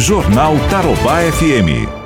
Jornal Tarobá FM.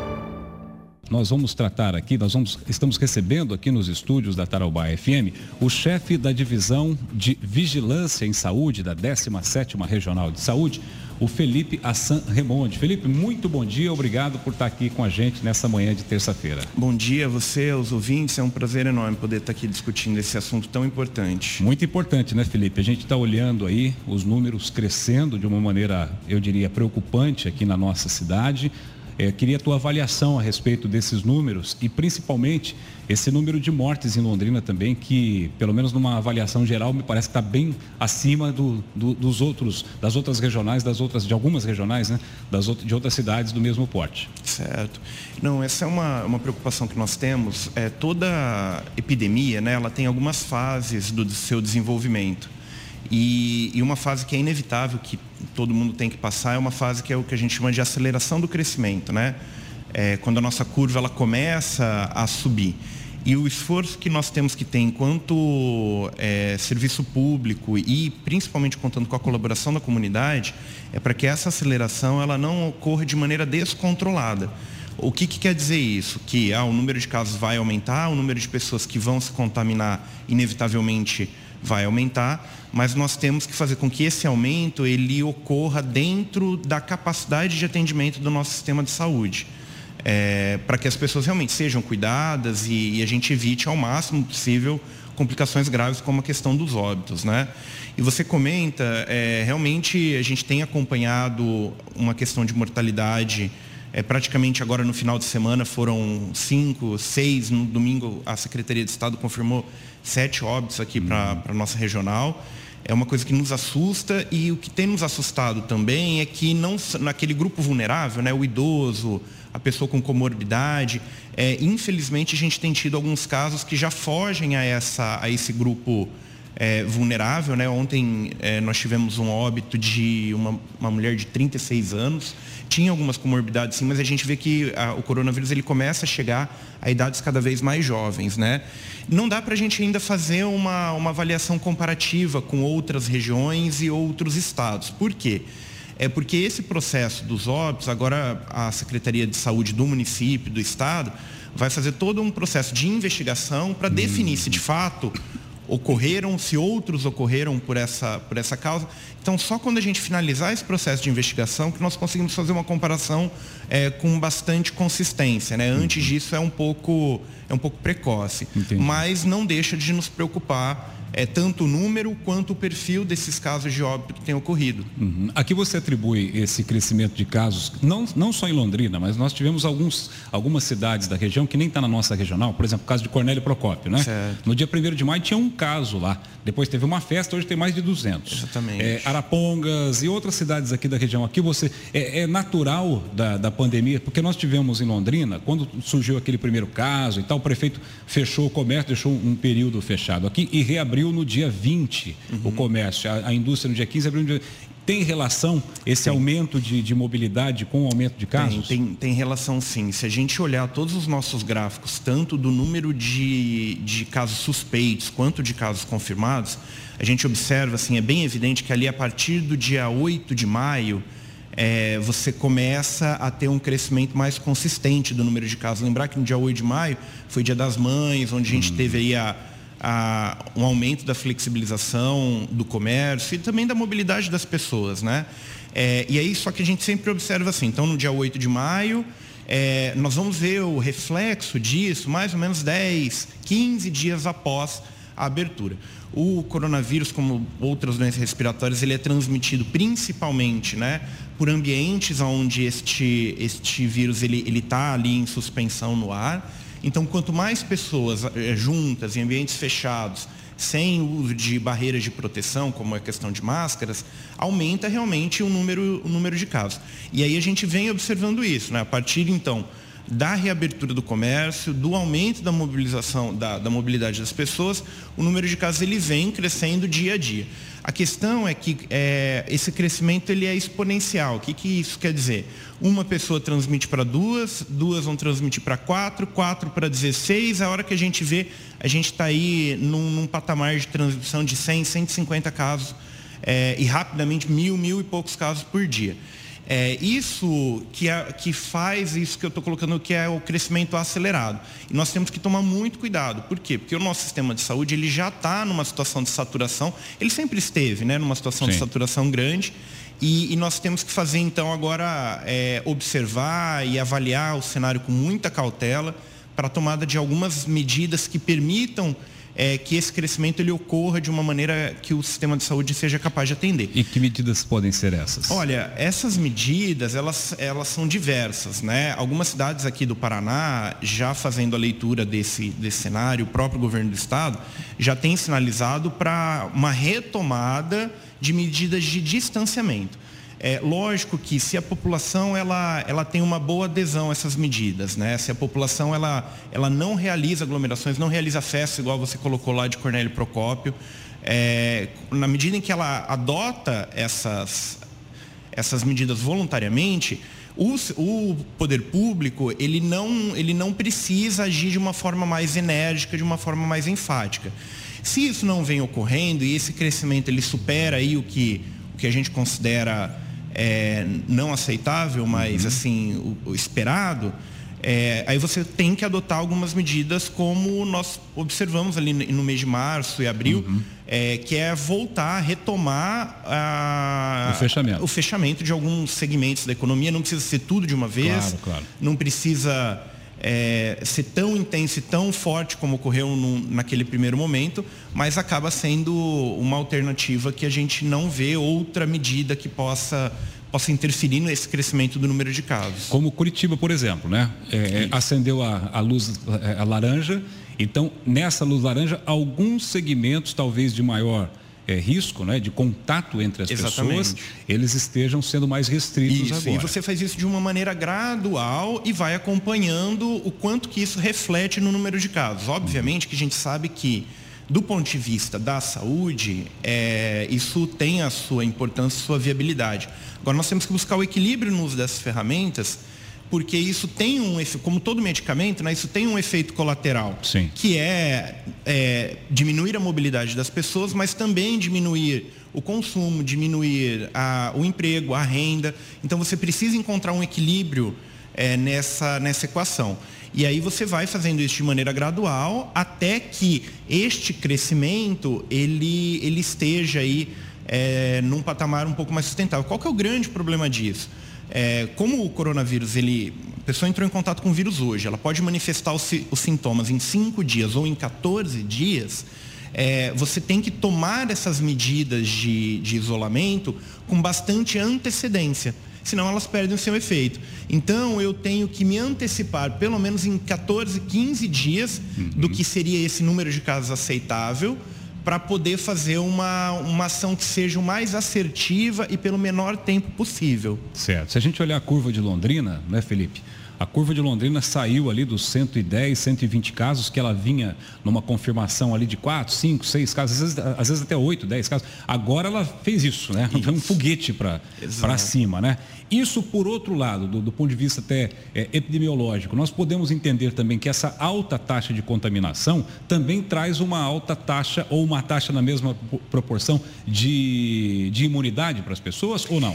Nós vamos tratar aqui, nós vamos, estamos recebendo aqui nos estúdios da Tarobá FM o chefe da divisão de vigilância em saúde da 17ª Regional de Saúde, o Felipe Assan Remonde. Felipe, muito bom dia, obrigado por estar aqui com a gente nessa manhã de terça-feira. Bom dia a você, aos ouvintes, é um prazer enorme poder estar aqui discutindo esse assunto tão importante. Muito importante, né, Felipe? A gente está olhando aí os números crescendo de uma maneira, eu diria, preocupante aqui na nossa cidade. É, queria a tua avaliação a respeito desses números e principalmente esse número de mortes em Londrina também, que pelo menos numa avaliação geral me parece que está bem acima do, do, dos outros, das outras regionais, das outras, de algumas regionais, né? Das outras, de outras cidades do mesmo porte. Certo. Não, essa é uma, uma preocupação que nós temos. É, toda epidemia, né, ela tem algumas fases do seu desenvolvimento. E, e, uma fase que é inevitável, que todo mundo tem que passar, é uma fase que é o que a gente chama de aceleração do crescimento, né? É, quando a nossa curva ela começa a subir. E o esforço que nós temos que ter enquanto é, serviço público e principalmente contando com a colaboração da comunidade, é para que essa aceleração ela não ocorra de maneira descontrolada. O que, que, quer dizer isso? Que ah, o número de casos vai aumentar, o número de pessoas que vão se contaminar inevitavelmente vai aumentar, mas nós temos que fazer com que esse aumento ele ocorra dentro da capacidade de atendimento do nosso sistema de saúde. É, para que as pessoas realmente sejam cuidadas e, e, a gente evite ao máximo possível complicações graves como a questão dos óbitos, né? E você comenta, é, realmente a gente tem acompanhado uma questão de mortalidade é, praticamente agora no final de semana foram cinco, seis. No domingo a Secretaria de Estado confirmou sete óbitos aqui uhum. para a nossa regional. É uma coisa que nos assusta e o que tem nos assustado também é que não naquele grupo vulnerável, né, o idoso, a pessoa com comorbidade, é, infelizmente a gente tem tido alguns casos que já fogem a, essa, a esse grupo é, vulnerável. Né? Ontem é, nós tivemos um óbito de uma, uma mulher de 36 anos tinha algumas comorbidades sim, mas a gente vê que a, o coronavírus ele começa a chegar a idades cada vez mais jovens, né? Não dá para a gente ainda fazer uma, uma avaliação comparativa com outras regiões e outros estados. Por quê? É porque esse processo dos óbitos, agora a Secretaria de Saúde do município, do estado, vai fazer todo um processo de investigação para definir se de fato ocorreram, se outros ocorreram por essa, por essa causa. Então, só quando a gente finalizar esse processo de investigação que nós conseguimos fazer uma comparação é, com bastante consistência. Né? Antes uhum. disso é um pouco, é um pouco precoce. Entendi. Mas não deixa de nos preocupar é, tanto o número quanto o perfil desses casos de óbito que têm ocorrido. Uhum. Aqui você atribui esse crescimento de casos, não, não só em Londrina, mas nós tivemos alguns, algumas cidades da região que nem está na nossa regional, por exemplo, o caso de Cornélio Procópio, né? Certo. No dia 1 de maio tinha um caso lá, depois teve uma festa, hoje tem mais de 200. Exatamente. É, Arapongas e outras cidades aqui da região. Aqui você, é, é natural da, da pandemia, porque nós tivemos em Londrina, quando surgiu aquele primeiro caso e tal, o prefeito fechou o comércio, deixou um período fechado aqui e reabriu abriu no dia 20 uhum. o comércio, a, a, indústria no dia 15 abriu no dia. Tem relação esse aumento de, de, mobilidade com o aumento de casos? Tem, tem, tem, relação sim. Se a gente olhar todos os nossos gráficos, tanto do número de, de casos suspeitos quanto de casos confirmados, a gente observa, assim, é bem evidente que ali a partir do dia 8 de maio, é, você começa a ter um crescimento mais consistente do número de casos. Lembrar que no dia 8 de maio foi dia das mães, onde a gente hum. teve aí a a, um aumento da flexibilização do comércio e também da mobilidade das pessoas, né? É, e aí, só que a gente sempre observa assim, então no dia 8 de maio, é, nós vamos ver o reflexo disso mais ou menos 10, 15 dias após a abertura. O coronavírus, como outras doenças respiratórias, ele é transmitido principalmente né, por ambientes onde este, este vírus ele está ali em suspensão no ar. Então, quanto mais pessoas eh, juntas, em ambientes fechados, sem uso de barreiras de proteção, como a questão de máscaras, aumenta realmente o número, o número de casos. E aí a gente vem observando isso, né? a partir então da reabertura do comércio, do aumento da mobilização, da, da, mobilidade das pessoas, o número de casos ele vem crescendo dia a dia. A questão é que é, esse crescimento ele é exponencial. O que, que isso quer dizer? Uma pessoa transmite para duas, duas vão transmitir para quatro, quatro para 16. A hora que a gente vê, a gente está aí num, num, patamar de transmissão de 100, 150 casos é, e rapidamente mil, mil e poucos casos por dia. É isso que, é, que faz isso que eu estou colocando, que é o crescimento acelerado. E nós temos que tomar muito cuidado. Por quê? Porque o nosso sistema de saúde ele já está numa situação de saturação, ele sempre esteve né, numa situação Sim. de saturação grande. E, e, nós temos que fazer então agora é, observar e avaliar o cenário com muita cautela para a tomada de algumas medidas que permitam é, que esse crescimento ele ocorra de uma maneira que o sistema de saúde seja capaz de atender. E que medidas podem ser essas? Olha, essas medidas elas, elas são diversas, né? Algumas cidades aqui do Paraná já fazendo a leitura desse, desse cenário, o próprio governo do estado já tem sinalizado para uma retomada de medidas de distanciamento. É lógico que se a população ela, ela tem uma boa adesão a essas medidas, né? Se a população ela, ela não realiza aglomerações, não realiza festas, igual você colocou lá de Cornélio Procópio, é, na medida em que ela adota essas, essas medidas voluntariamente, o, o, poder público ele não, ele não precisa agir de uma forma mais enérgica, de uma forma mais enfática. Se isso não vem ocorrendo e esse crescimento ele supera aí o que, o que a gente considera é, não aceitável, mas uhum. assim, o, o esperado, é, aí você tem que adotar algumas medidas como nós observamos ali no mês de março e abril, uhum. é, que é voltar a retomar a, o, fechamento. o fechamento de alguns segmentos da economia. Não precisa ser tudo de uma vez, claro, claro. não precisa é, ser tão intenso e tão forte como ocorreu naquele primeiro momento, mas acaba sendo uma alternativa que a gente não vê outra medida que possa possa interferir nesse crescimento do número de casos. Como Curitiba, por exemplo, né? É, é acendeu a, a luz a laranja, então nessa luz laranja alguns segmentos talvez de maior é, risco né, de contato entre as Exatamente. pessoas, eles estejam sendo mais restritos isso, agora. E você faz isso de uma maneira gradual e vai acompanhando o quanto que isso reflete no número de casos. Obviamente que a gente sabe que, do ponto de vista da saúde, é, isso tem a sua importância, a sua viabilidade. Agora, nós temos que buscar o equilíbrio no uso dessas ferramentas porque isso tem um como todo medicamento, né, isso tem um efeito colateral, Sim. que é, é, diminuir a mobilidade das pessoas, mas também diminuir o consumo, diminuir a, o emprego, a renda. Então você precisa encontrar um equilíbrio é, nessa, nessa equação. E aí você vai fazendo isso de maneira gradual até que este crescimento ele, ele esteja aí é, num patamar um pouco mais sustentável. Qual que é o grande problema disso? É, como o coronavírus, ele, a pessoa entrou em contato com o vírus hoje, ela pode manifestar os, os sintomas em 5 dias ou em 14 dias, é, você tem que tomar essas medidas de, de isolamento com bastante antecedência senão elas perdem o seu efeito. Então eu tenho que me antecipar pelo menos em 14, 15 dias uhum. do que seria esse número de casos aceitável para poder fazer uma, uma ação que seja o mais assertiva e pelo menor tempo possível. Certo. Se a gente olhar a curva de Londrina, né, Felipe? A curva de Londrina saiu ali dos 110, 120 casos, que ela vinha numa confirmação ali de 4, 5, 6 casos, às vezes, às vezes até 8, 10 casos. Agora ela fez isso, né? Isso. um foguete para cima, né? Isso, por outro lado, do, do ponto de vista até é, epidemiológico, nós podemos entender também que essa alta taxa de contaminação também traz uma alta taxa ou uma taxa na mesma proporção de, de imunidade para as pessoas ou não?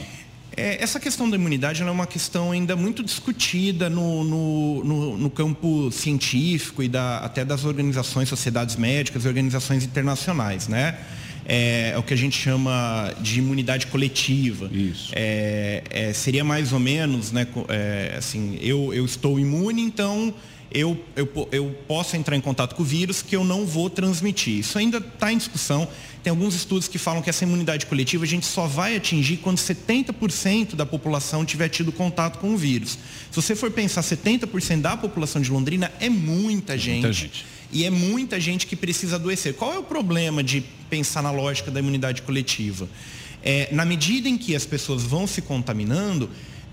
É, essa questão da imunidade é uma questão ainda muito discutida no, no, no, no campo científico e da, até das organizações, sociedades médicas e organizações internacionais, né? É, é, o que a gente chama de imunidade coletiva. Isso. É, é, seria mais ou menos, né, é, assim, eu, eu estou imune, então eu, eu, eu posso entrar em contato com o vírus que eu não vou transmitir. Isso ainda está em discussão. Tem alguns estudos que falam que essa imunidade coletiva a gente só vai atingir quando 70% da população tiver tido contato com o vírus. Se você for pensar 70% da população de Londrina, é muita gente. Muita gente. E é muita gente que precisa adoecer. Qual é o problema de pensar na lógica da imunidade coletiva? É, na medida em que as pessoas vão se contaminando,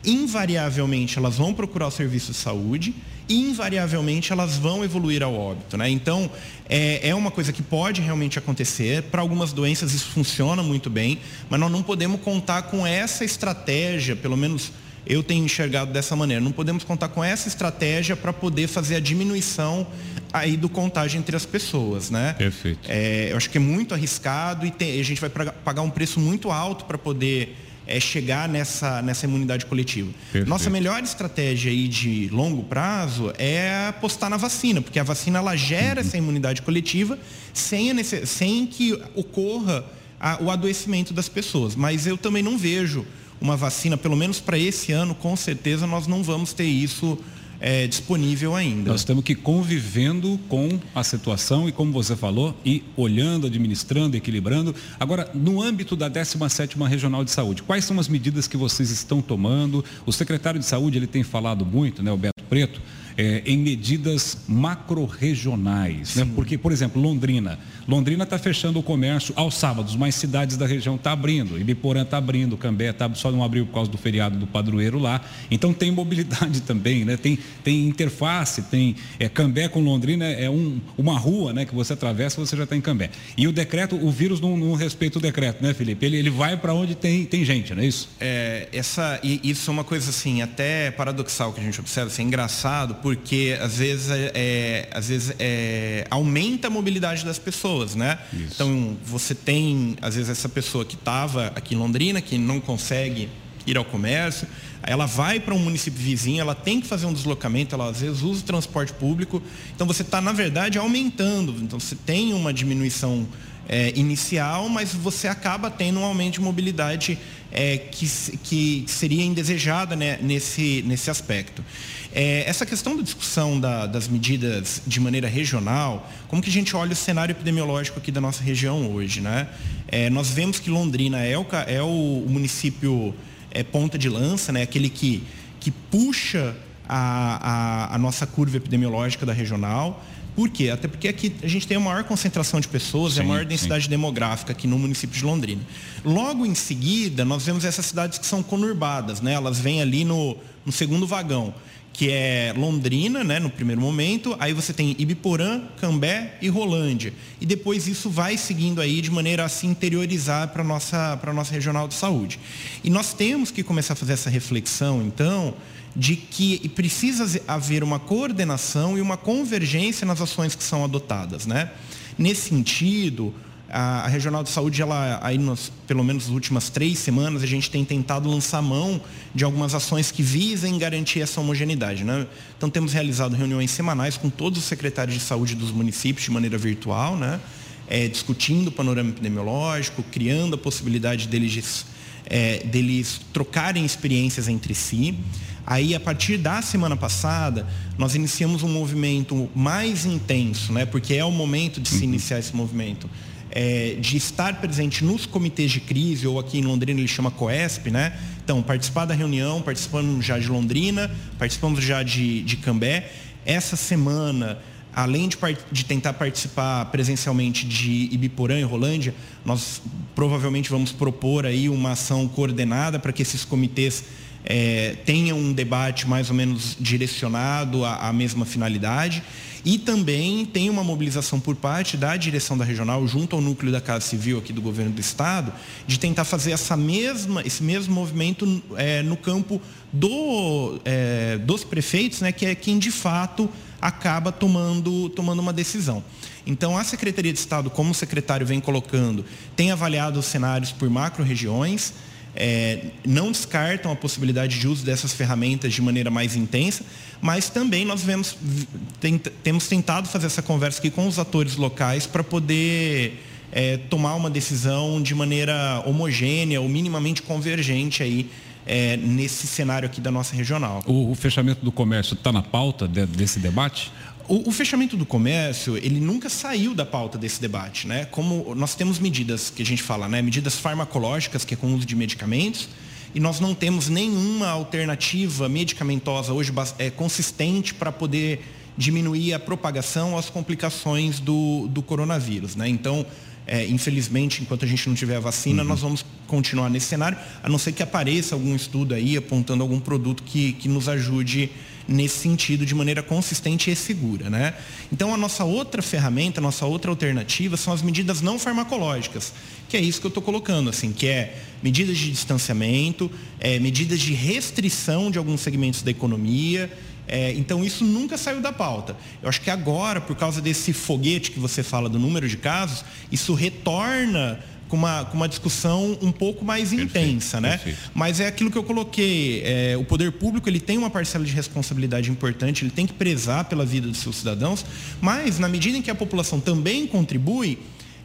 invariavelmente elas vão procurar o serviço de saúde invariavelmente elas vão evoluir ao óbito. Né? Então, é, é uma coisa que pode realmente acontecer. Para algumas doenças isso funciona muito bem, mas nós não podemos contar com essa estratégia, pelo menos eu tenho enxergado dessa maneira. Não podemos contar com essa estratégia para poder fazer a diminuição aí do contágio entre as pessoas, né? Perfeito. É, eu acho que é muito arriscado e tem, a gente vai pagar um preço muito alto para poder é, chegar nessa, nessa imunidade coletiva. Perfeito. Nossa melhor estratégia aí de longo prazo é apostar na vacina, porque a vacina ela gera uhum. essa imunidade coletiva sem, necess... sem que ocorra a, o adoecimento das pessoas. Mas eu também não vejo uma vacina, pelo menos para esse ano, com certeza nós não vamos ter isso é, disponível ainda. Nós temos que ir convivendo com a situação e, como você falou, e olhando, administrando, equilibrando. Agora, no âmbito da 17ª Regional de Saúde, quais são as medidas que vocês estão tomando? O secretário de Saúde ele tem falado muito, né, o Beto Preto, é, em medidas macro-regionais. Né? Porque, por exemplo, Londrina. Londrina está fechando o comércio aos sábados, mas cidades da região estão tá abrindo. Ibiporã está abrindo, Cambé tá, só não abriu por causa do feriado do padroeiro lá. Então tem mobilidade também, né? tem, tem interface, tem é, Cambé com Londrina é um, uma rua né, que você atravessa você já está em Cambé. E o decreto, o vírus não, não respeita o decreto, né, Felipe? Ele, ele vai para onde tem, tem gente, não é isso? É, essa, isso é uma coisa assim, até paradoxal que a gente observa, assim, é engraçado, porque às vezes, é, é, às vezes é, aumenta a mobilidade das pessoas, né? Isso. Então você tem, às vezes, essa pessoa que estava aqui em Londrina, que não consegue ir ao comércio, ela vai para um município vizinho, ela tem que fazer um deslocamento, ela às vezes usa o transporte público. Então você está, na verdade, aumentando. Então você tem uma diminuição é, inicial, mas você acaba tendo um aumento de mobilidade é, que, que seria indesejada né, nesse, nesse aspecto. É, essa questão da discussão da, das medidas de maneira regional, como que a gente olha o cenário epidemiológico aqui da nossa região hoje, né? É, nós vemos que Londrina é o, é o, município é, ponta de lança, né? Aquele que, que puxa a, a, a nossa curva epidemiológica da regional. Por quê? Até porque aqui a gente tem a maior concentração de pessoas sim, e a maior densidade sim. demográfica aqui no município de Londrina. Logo em seguida, nós vemos essas cidades que são conurbadas, né? Elas vêm ali no, no segundo vagão que é Londrina, né, no primeiro momento, aí você tem Ibiporã, Cambé e Rolândia. E depois isso vai seguindo aí de maneira a se interiorizar para a nossa, nossa regional de saúde. E nós temos que começar a fazer essa reflexão, então, de que precisa haver uma coordenação e uma convergência nas ações que são adotadas. Né? Nesse sentido, a, a, Regional de Saúde, ela, aí nos, pelo menos nas últimas três semanas, a gente tem tentado lançar mão de algumas ações que visem garantir essa homogeneidade. Né? Então, temos realizado reuniões semanais com todos os secretários de saúde dos municípios de maneira virtual, né? É, discutindo o panorama epidemiológico, criando a possibilidade deles, é, deles trocarem experiências entre si. Aí, a partir da semana passada, nós iniciamos um movimento mais intenso, né? porque é o momento de se uhum. iniciar esse movimento é, de estar presente nos comitês de crise, ou aqui em Londrina ele chama COESP, né? Então, participar da reunião, participamos já de Londrina, participamos já de, de Cambé. Essa semana, além de, de, tentar participar presencialmente de Ibiporã e Rolândia, nós provavelmente vamos propor aí uma ação coordenada para que esses comitês é, tenham um debate mais ou menos direcionado à, à mesma finalidade. E também tem uma mobilização por parte da direção da regional, junto ao núcleo da Casa Civil aqui do governo do Estado, de tentar fazer essa mesma, esse mesmo movimento é, no campo do, é, dos prefeitos, né, que é quem de fato acaba tomando, tomando uma decisão. Então, a Secretaria de Estado, como o secretário vem colocando, tem avaliado os cenários por macro-regiões, é, não descartam a possibilidade de uso dessas ferramentas de maneira mais intensa, mas também nós vemos, temos tentado fazer essa conversa aqui com os atores locais para poder é, tomar uma decisão de maneira homogênea ou minimamente convergente aí é, nesse cenário aqui da nossa regional. O, o fechamento do comércio está na pauta de, desse debate? O, o, fechamento do comércio, ele nunca saiu da pauta desse debate, né? Como nós temos medidas que a gente fala, né? Medidas farmacológicas, que é com o uso de medicamentos, e nós não temos nenhuma alternativa medicamentosa hoje é, consistente para poder diminuir a propagação, as complicações do, do coronavírus, né? Então, é, infelizmente, enquanto a gente não tiver a vacina, uhum. nós vamos continuar nesse cenário, a não ser que apareça algum estudo aí apontando algum produto que, que nos ajude nesse sentido de maneira consistente e segura. Né? Então, a nossa outra ferramenta, a nossa outra alternativa são as medidas não farmacológicas, que é isso que eu estou colocando, assim, que é medidas de distanciamento, é, medidas de restrição de alguns segmentos da economia, é, então isso nunca saiu da pauta. Eu acho que agora, por causa desse foguete que você fala do número de casos, isso retorna com uma, com uma discussão um pouco mais perfeito, intensa, né? Perfeito. Mas é aquilo que eu coloquei, é, o poder público ele tem uma parcela de responsabilidade importante, ele tem que prezar pela vida dos seus cidadãos, mas na medida em que a população também contribui,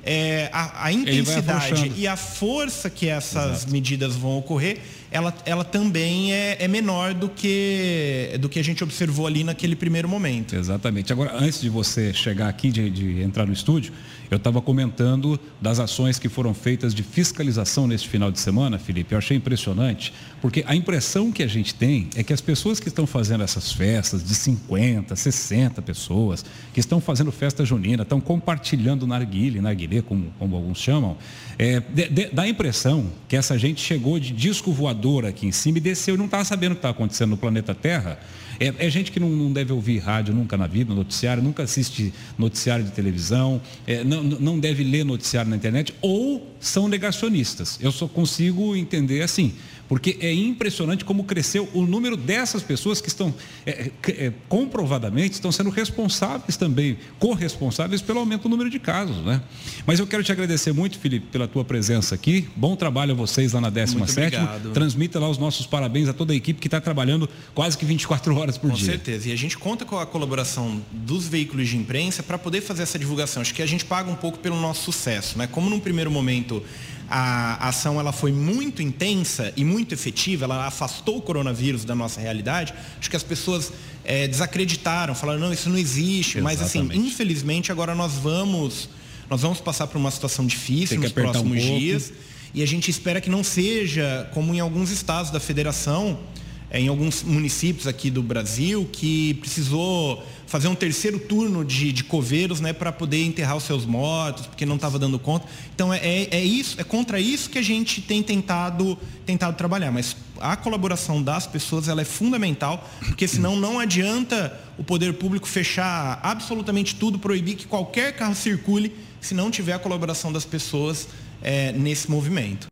é, a, a, intensidade e a força que essas Exato. medidas vão ocorrer, ela, ela também é, é, menor do que, do que a gente observou ali naquele primeiro momento. Exatamente. Agora, antes de você chegar aqui, de, de entrar no estúdio, eu estava comentando das ações que foram feitas de fiscalização neste final de semana, Felipe. Eu achei impressionante, porque a impressão que a gente tem é que as pessoas que estão fazendo essas festas de 50, 60 pessoas, que estão fazendo festa junina, estão compartilhando narguile, narguilé, como, como alguns chamam, é, de, de, dá a impressão que essa gente chegou de disco voador aqui em cima e desceu e não estava sabendo o que estava acontecendo no planeta Terra é, é gente que não, não, deve ouvir rádio nunca na vida, noticiário, nunca assiste noticiário de televisão, é, não, não deve ler noticiário na internet, ou são negacionistas. Eu só consigo entender assim porque é impressionante como cresceu o número dessas pessoas que estão é, é, comprovadamente estão sendo responsáveis também, corresponsáveis pelo aumento do número de casos, né? Mas eu quero te agradecer muito, Felipe, pela tua presença aqui. Bom trabalho a vocês lá na 17 Transmita lá os nossos parabéns a toda a equipe que está trabalhando quase que 24 horas por com dia. Com certeza. E a gente conta com a colaboração dos veículos de imprensa para poder fazer essa divulgação. Acho que a gente paga um pouco pelo nosso sucesso, né? Como num primeiro momento a ação ela foi muito intensa e muito efetiva, ela afastou o coronavírus da nossa realidade, acho que as pessoas é, desacreditaram, falaram, não, isso não existe. Exatamente. Mas assim, infelizmente agora nós vamos, nós vamos passar por uma situação difícil nos próximos um dias. E a gente espera que não seja como em alguns estados da federação, em alguns municípios aqui do Brasil que precisou fazer um terceiro turno de, de coveiros né, para poder enterrar os seus mortos, porque não estava dando conta. Então é, é, é, isso, é contra isso que a gente tem tentado, tentado trabalhar. Mas a colaboração das pessoas ela é fundamental, porque senão não adianta o poder público fechar absolutamente tudo, proibir que qualquer carro circule, se não tiver a colaboração das pessoas é, nesse movimento.